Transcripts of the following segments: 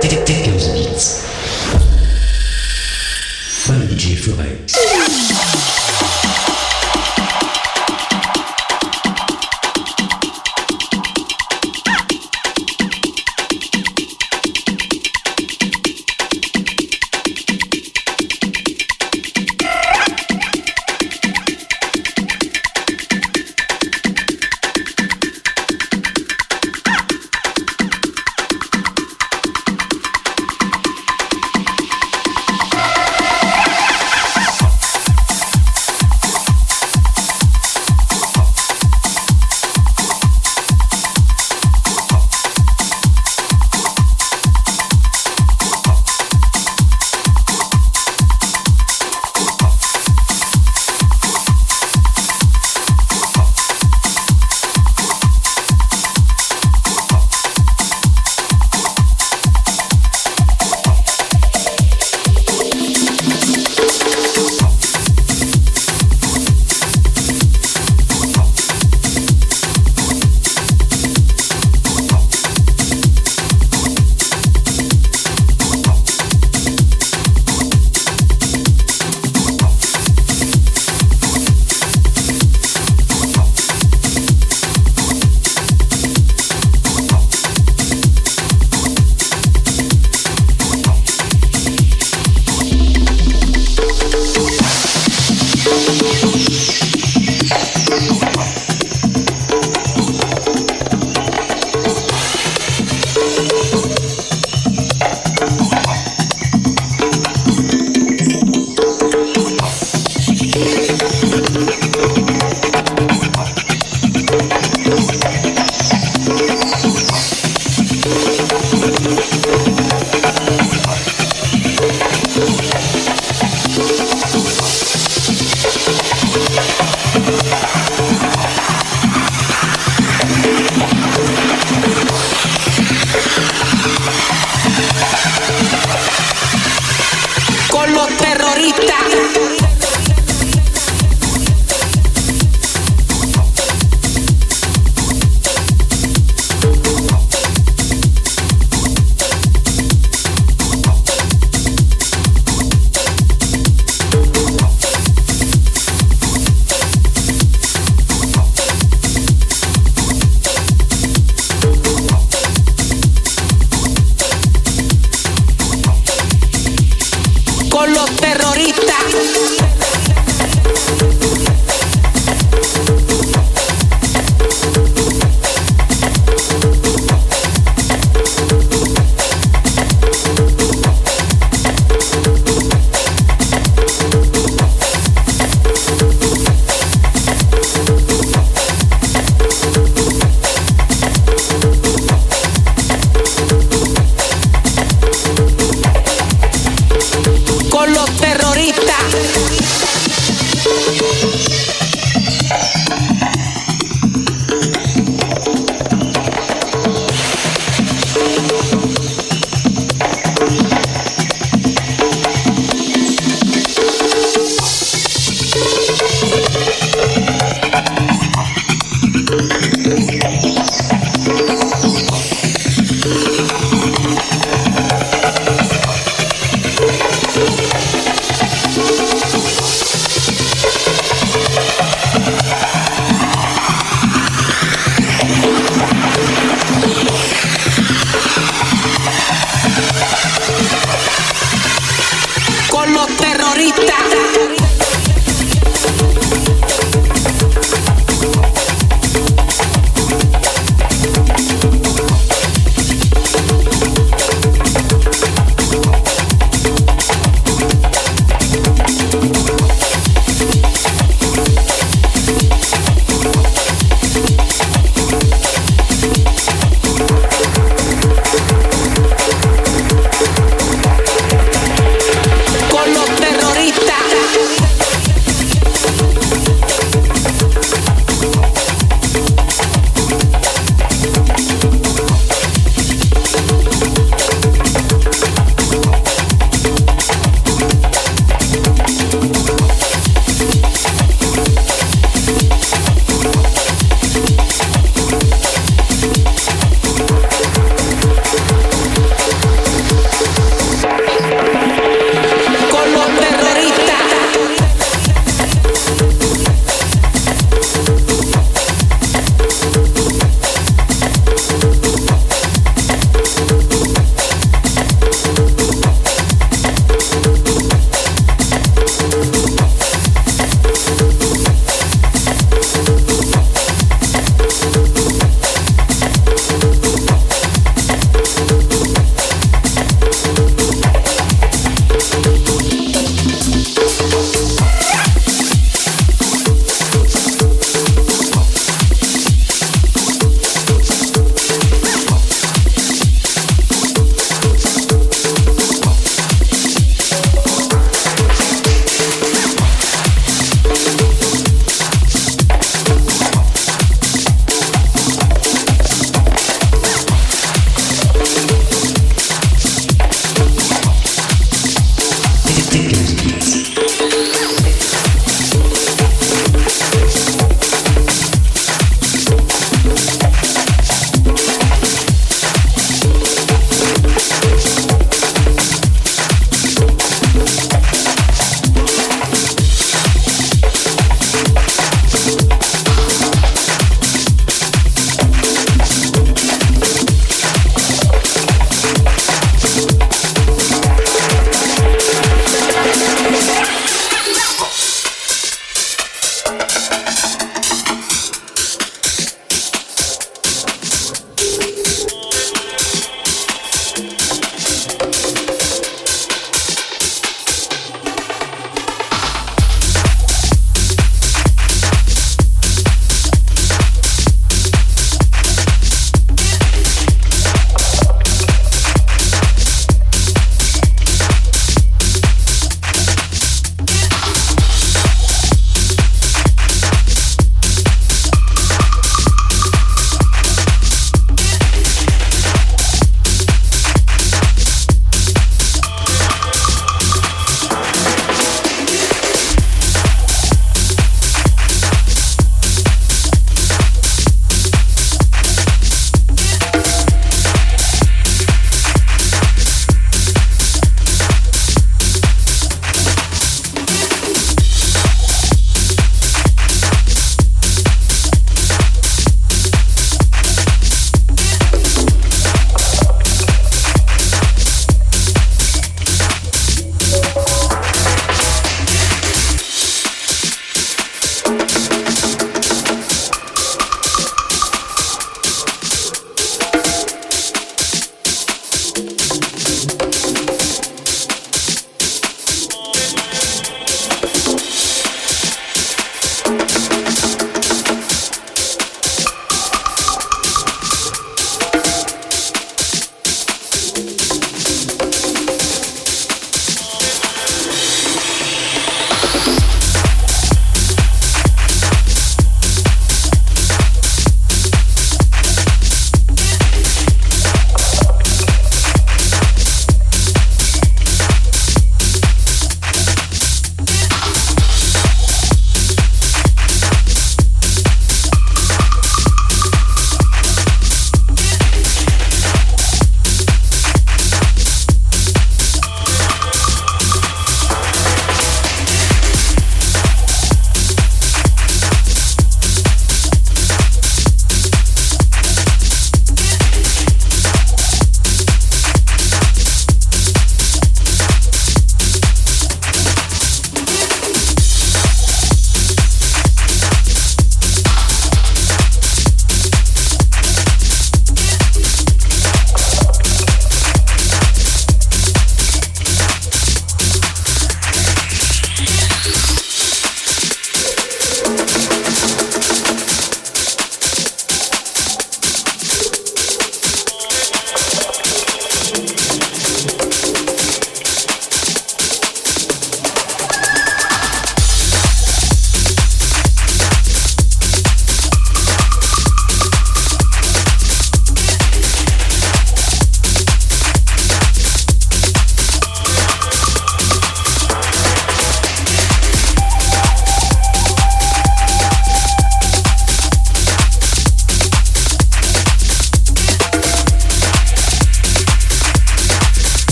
Dickens Beats.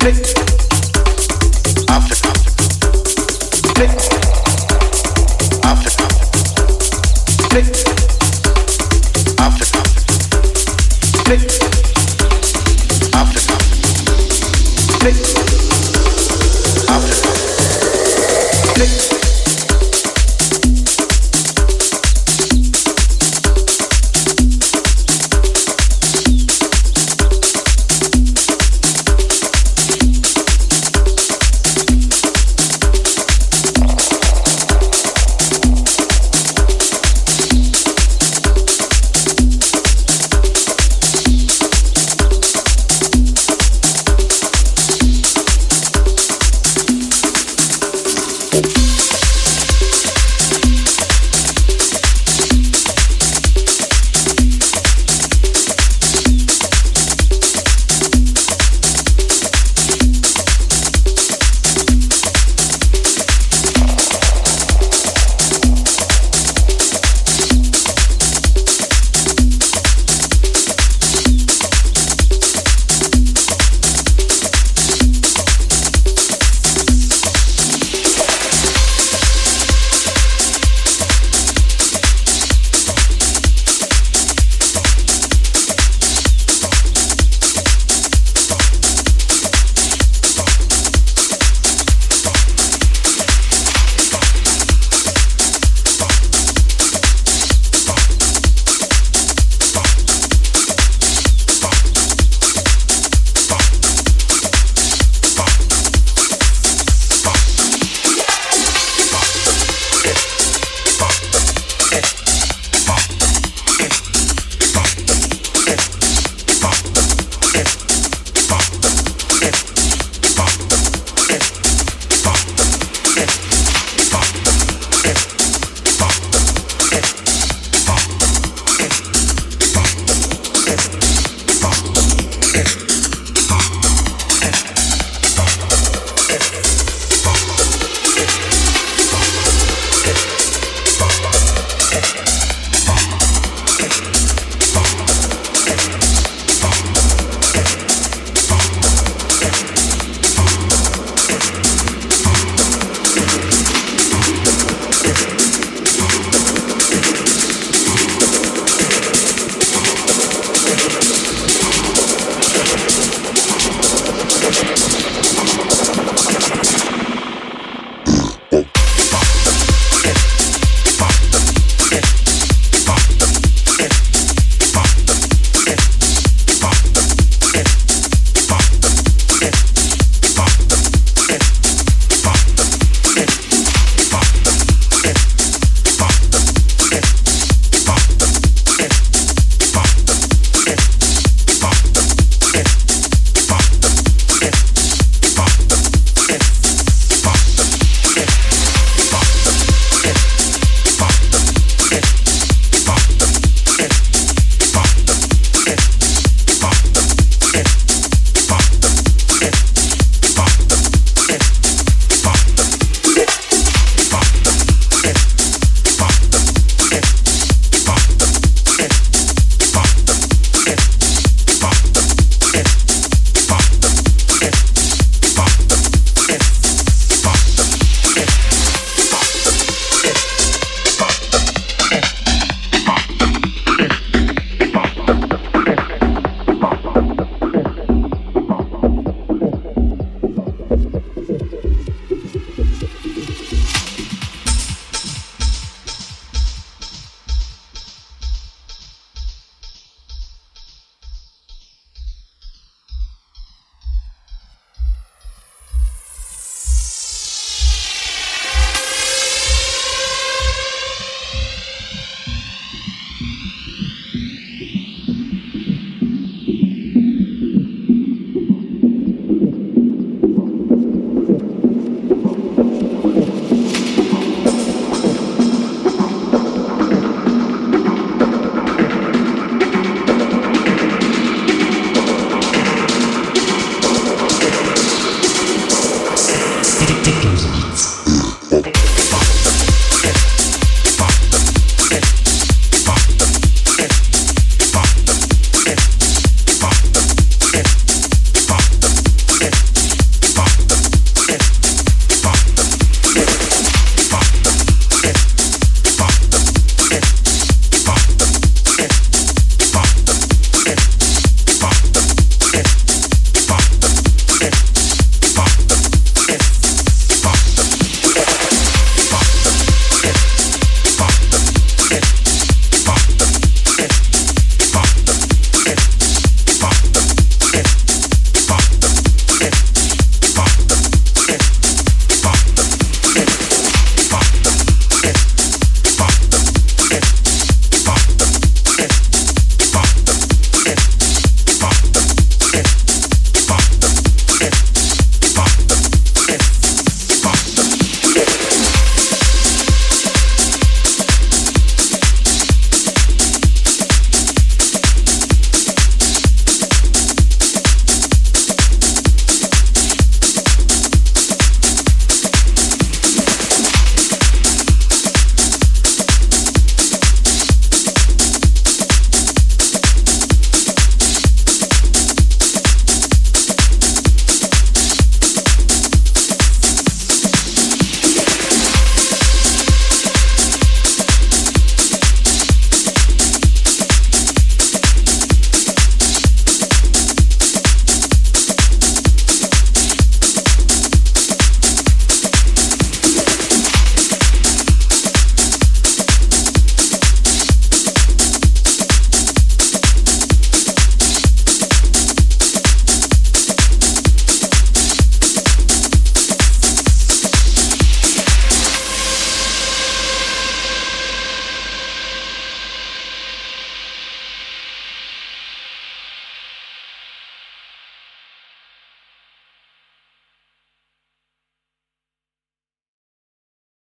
split.